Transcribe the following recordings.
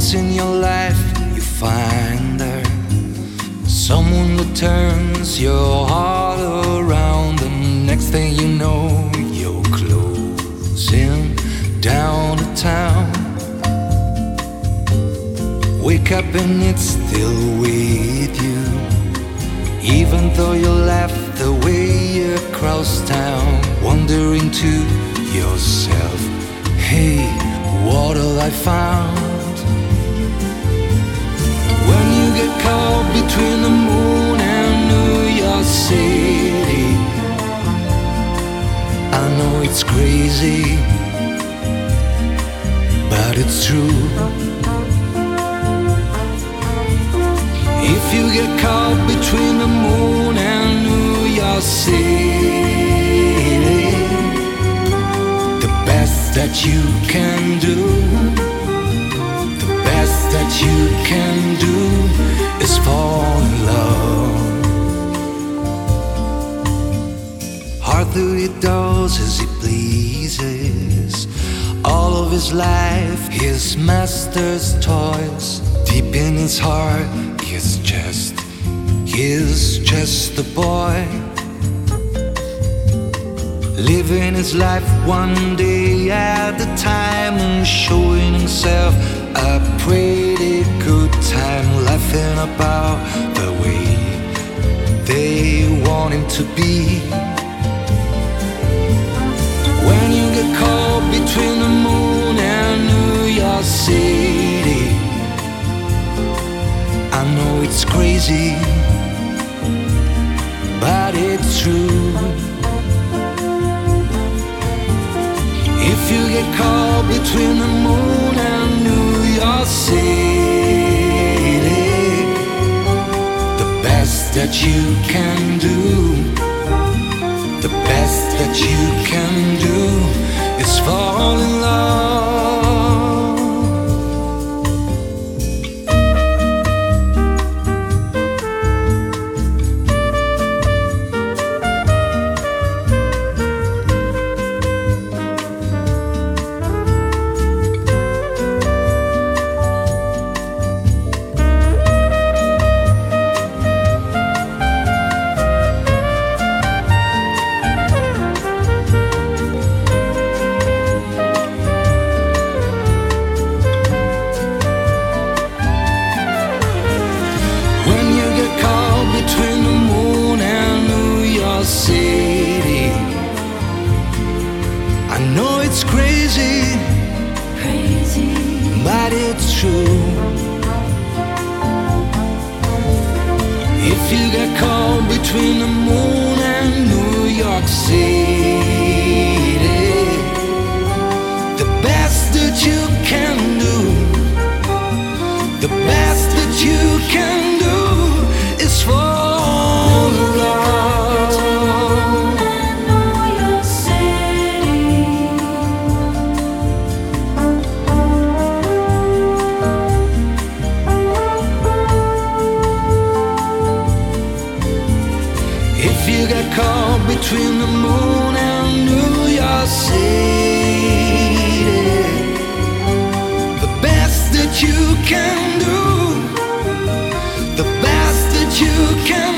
Once in your life, you find her. Someone who turns your heart around. And next thing you know, you're closing down the town. Wake up and it's still with you. Even though you left the way across town, wondering to yourself, hey, what have I found? Get caught between the moon and New York City, I know it's crazy, but it's true. If you get caught between the moon and New York City, the best that you can do, that you can do is fall in love. Arthur he does as he pleases. All of his life, his master's toys. Deep in his heart, he's just, he's just a boy. Living his life one day at a time and showing himself a pretty good time, laughing about the way they want him to be. That you can If you got caught between the moon and New York City, the best that you can do, the best that you can.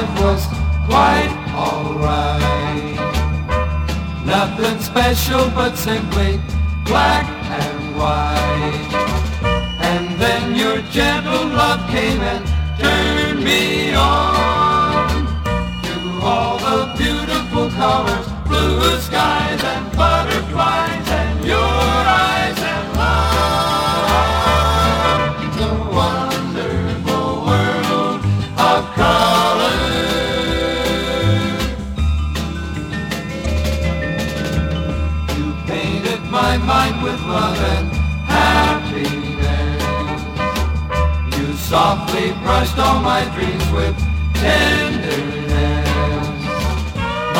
Life was quite alright. Nothing special, but simply black and white. And then your gentle love came and brushed all my dreams with tenderness.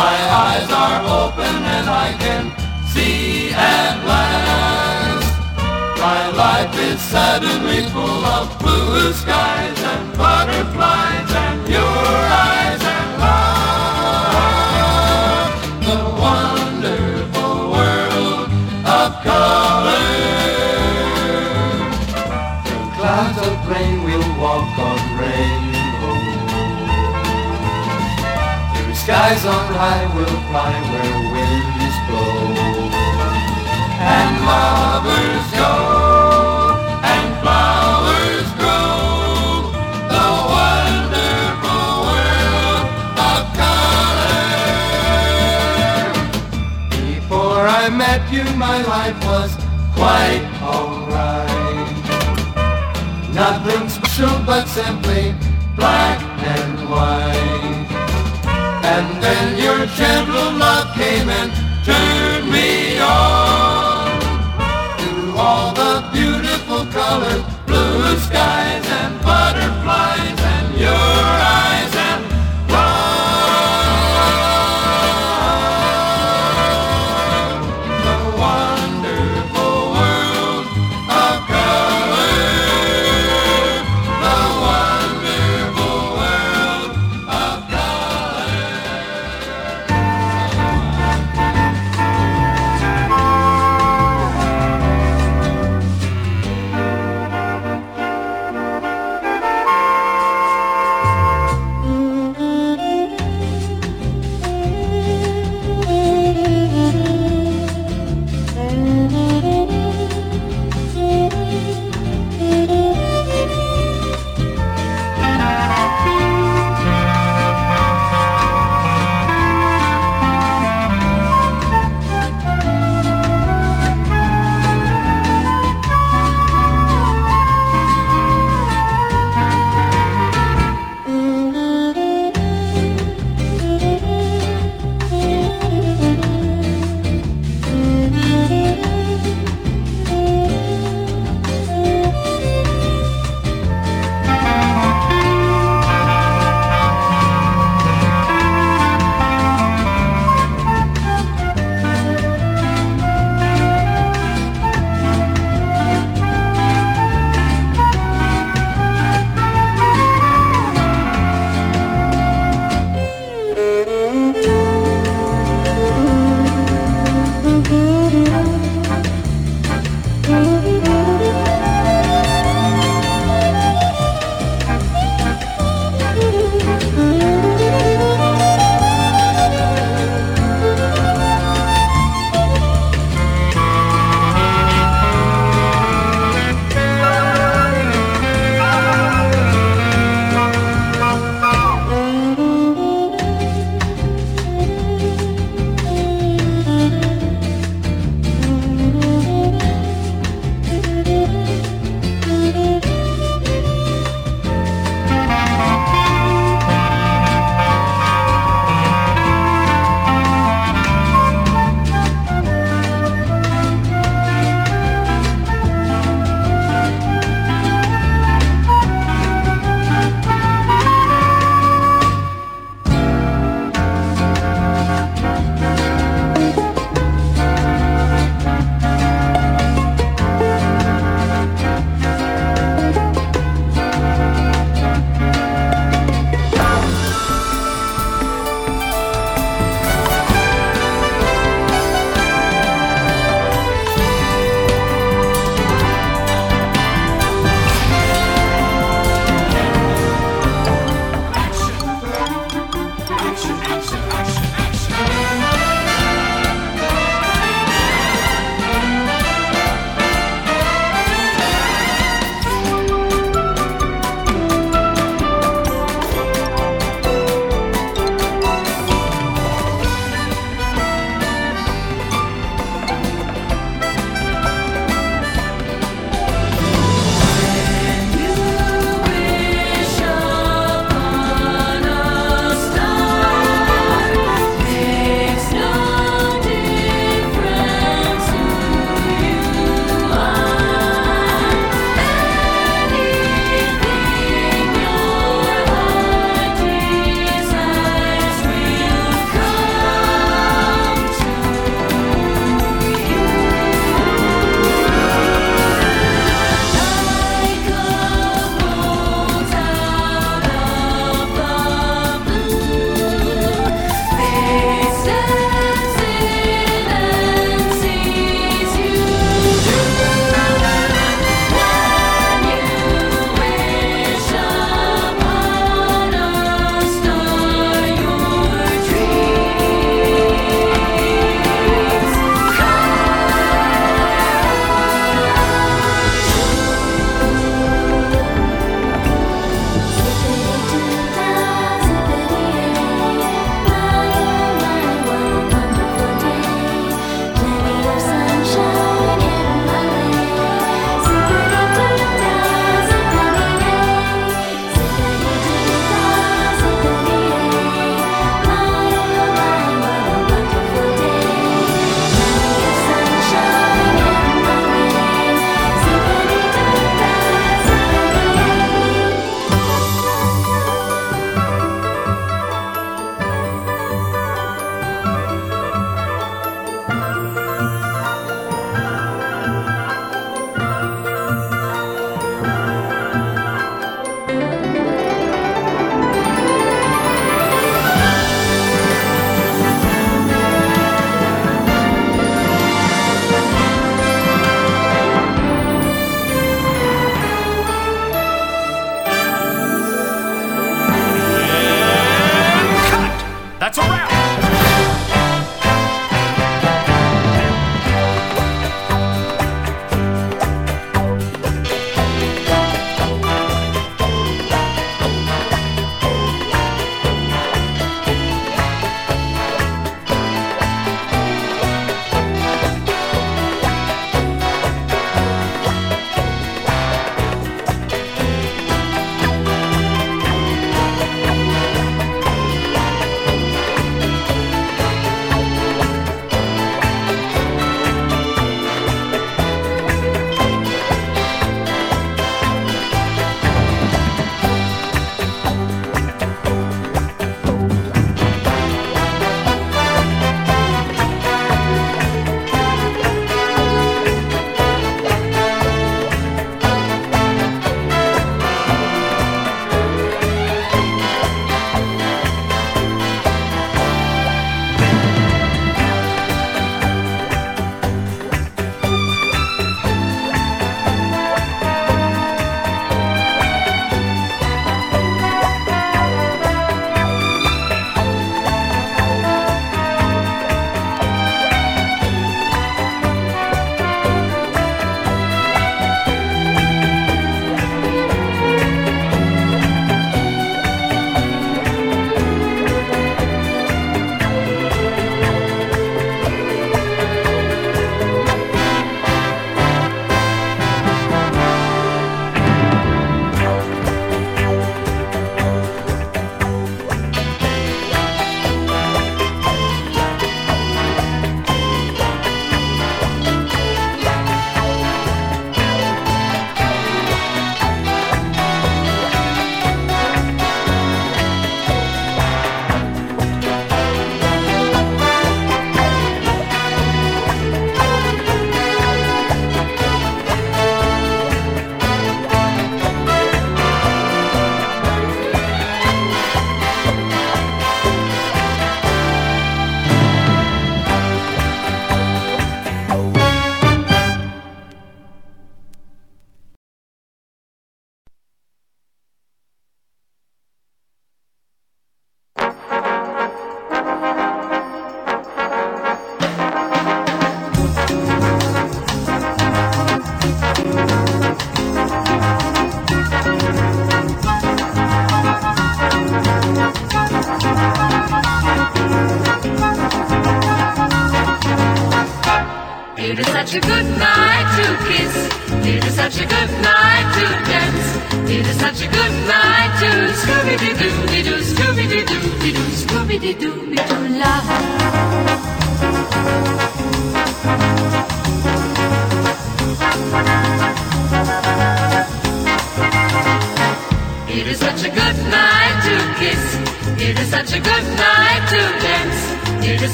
My eyes are open and I can see at last. My life is suddenly full of blue skies skies on high we'll fly where winds blow. And lovers go, and flowers grow. The wonderful world of color. Before I met you, my life was quite alright. Nothing special, but simply black and white. And then your gentle love came and turned me on. To all the beautiful colors, blue skies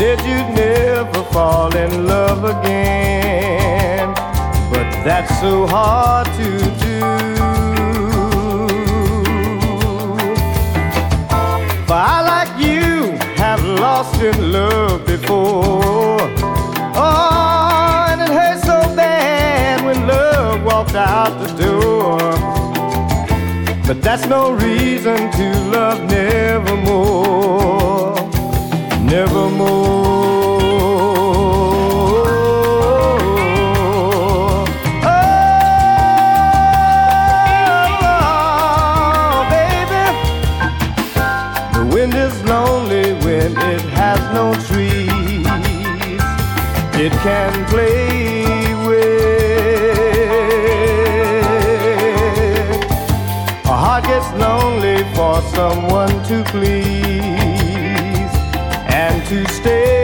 said you'd never fall in love again, but that's so hard to do. For I, like you, have lost in love before. Oh, and it hurts so bad when love walked out the door. But that's no reason to love nevermore nevermore. Oh, baby, the wind is lonely when it has no trees. It can play. with. A heart gets lonely for someone to please to stay.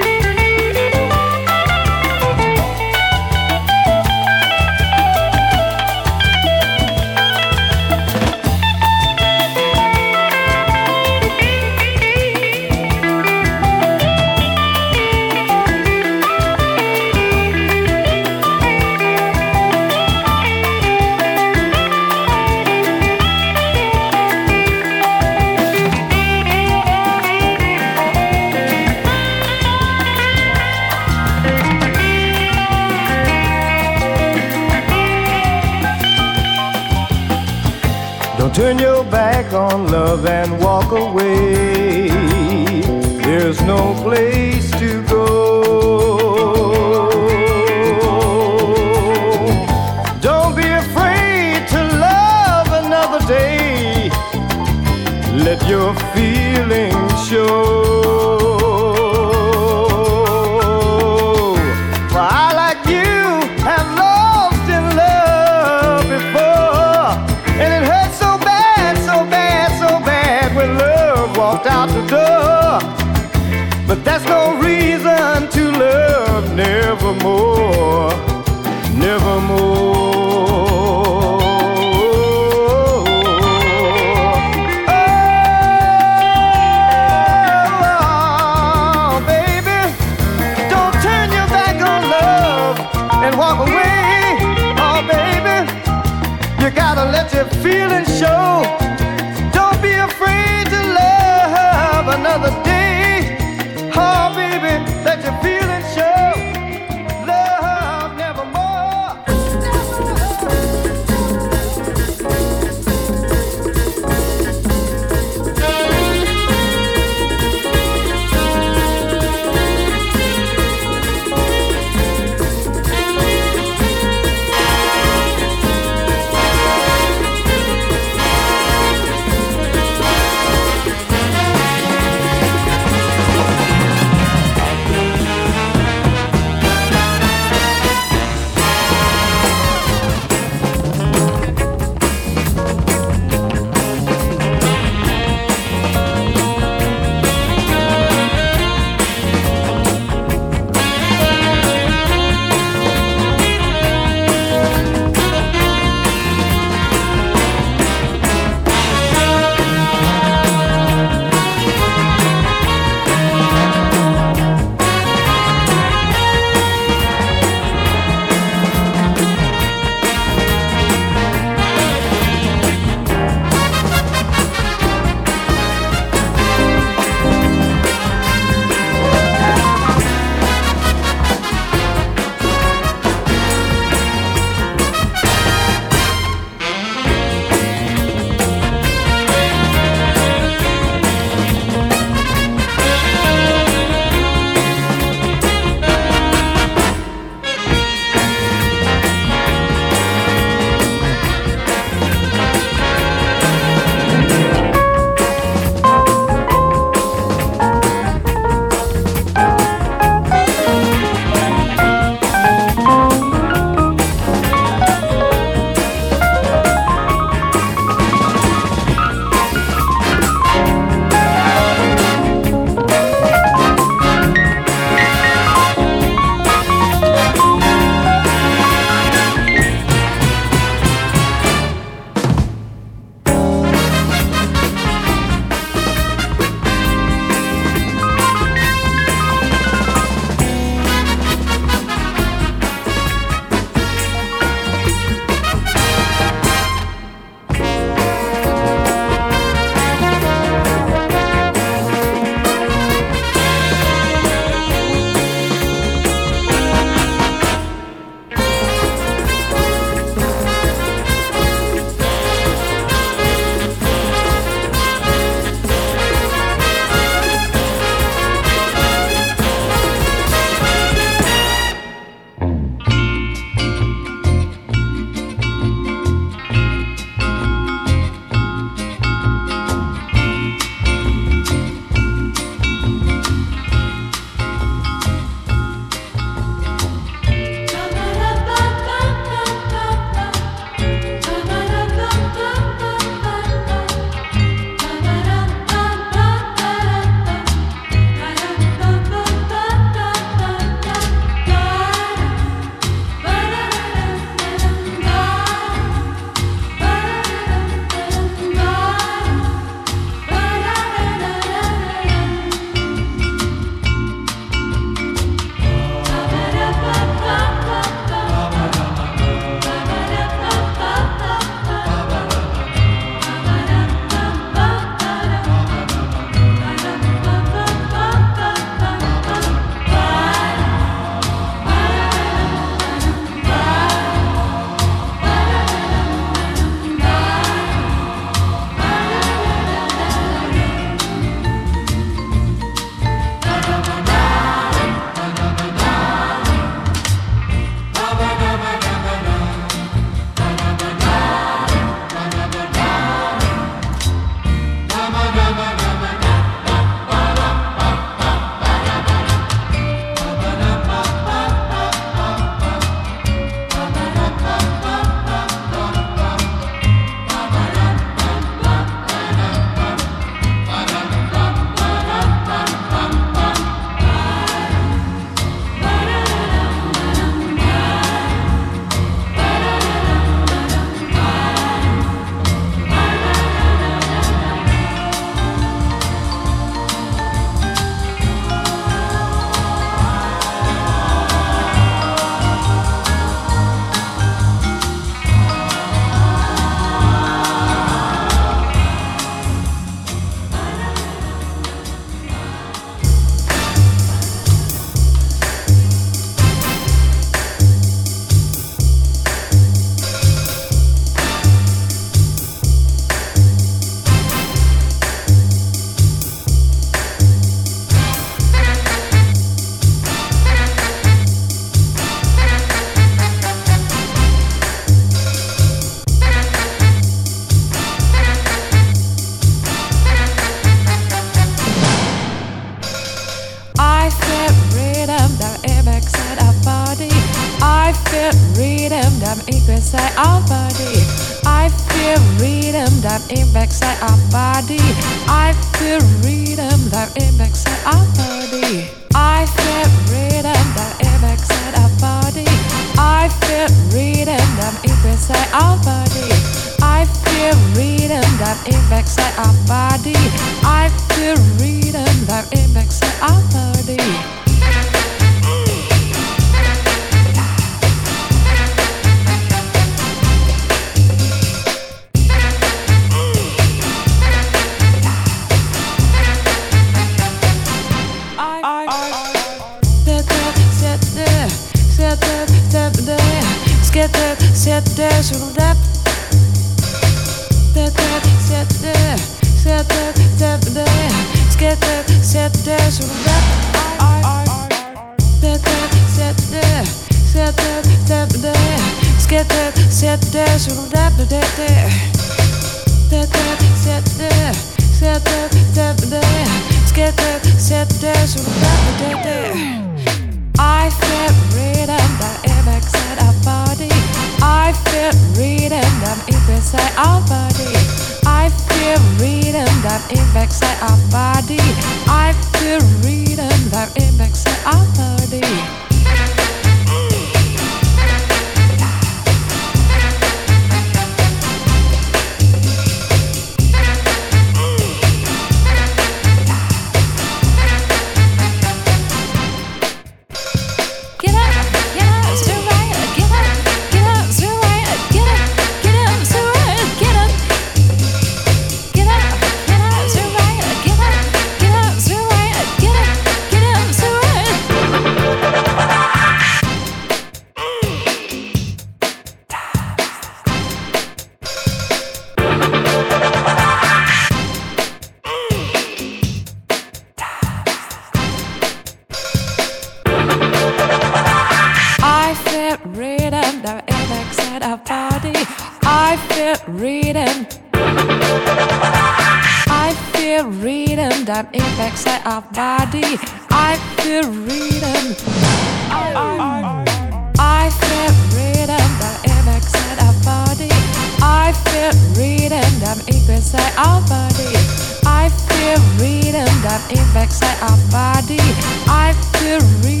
in backside our body. I feel real.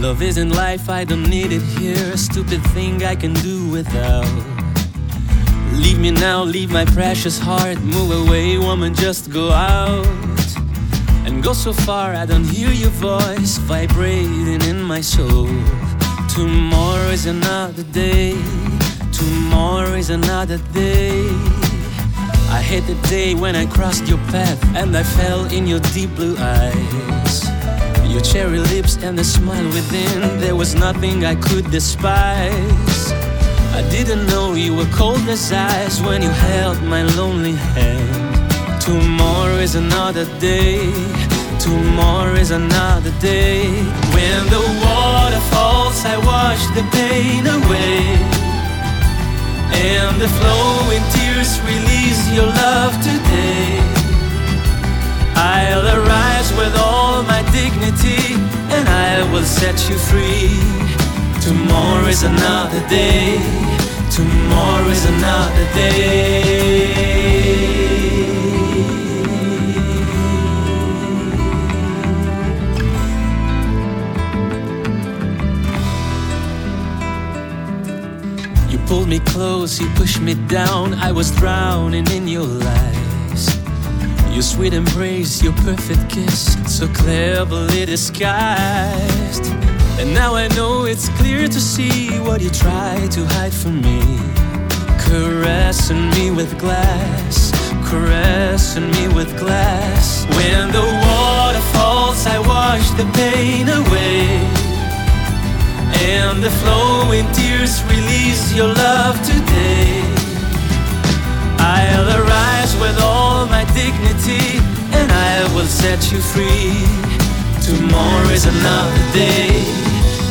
Life, I don't need it here. A stupid thing I can do without. Leave me now, leave my precious heart. Move away, woman, just go out. And go so far, I don't hear your voice vibrating in my soul. Tomorrow is another day. Tomorrow is another day. I hate the day when I crossed your path and I fell in your deep blue eyes. Your cherry lips and the smile within, there was nothing I could despise. I didn't know you were cold as ice when you held my lonely hand. Tomorrow is another day. Tomorrow is another day. When the water falls, I wash the pain away. And the flowing tears release your love today. I'll arise with all my dignity and I will set you free. Tomorrow is another day. Tomorrow is another day. You pulled me close, you pushed me down. I was drowning in your lies. Your sweet embrace, your perfect kiss, so cleverly disguised. And now I know it's clear to see what you try to hide from me. Caressing me with glass, caressing me with glass. When the water falls, I wash the pain away. And the flowing tears release your love today. I'll arise with all my dignity and I will set you free. Tomorrow is another day.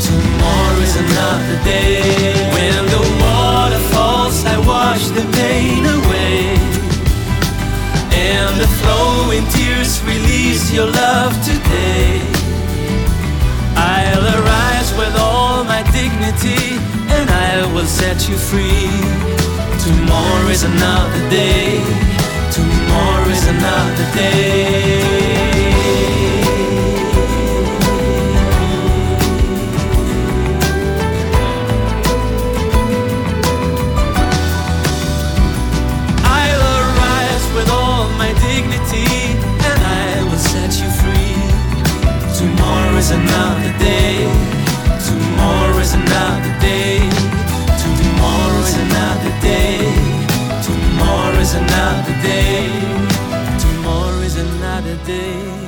Tomorrow is another day. When the water falls, I wash the pain away. And the flowing tears release your love today. I'll arise with all my dignity and I will set you free. Tomorrow is another day. Tomorrow is another day. I'll arise with all my dignity and I will set you free. Tomorrow is another day. Tomorrow is another day. Tomorrow is another day. Tomorrow is another day day.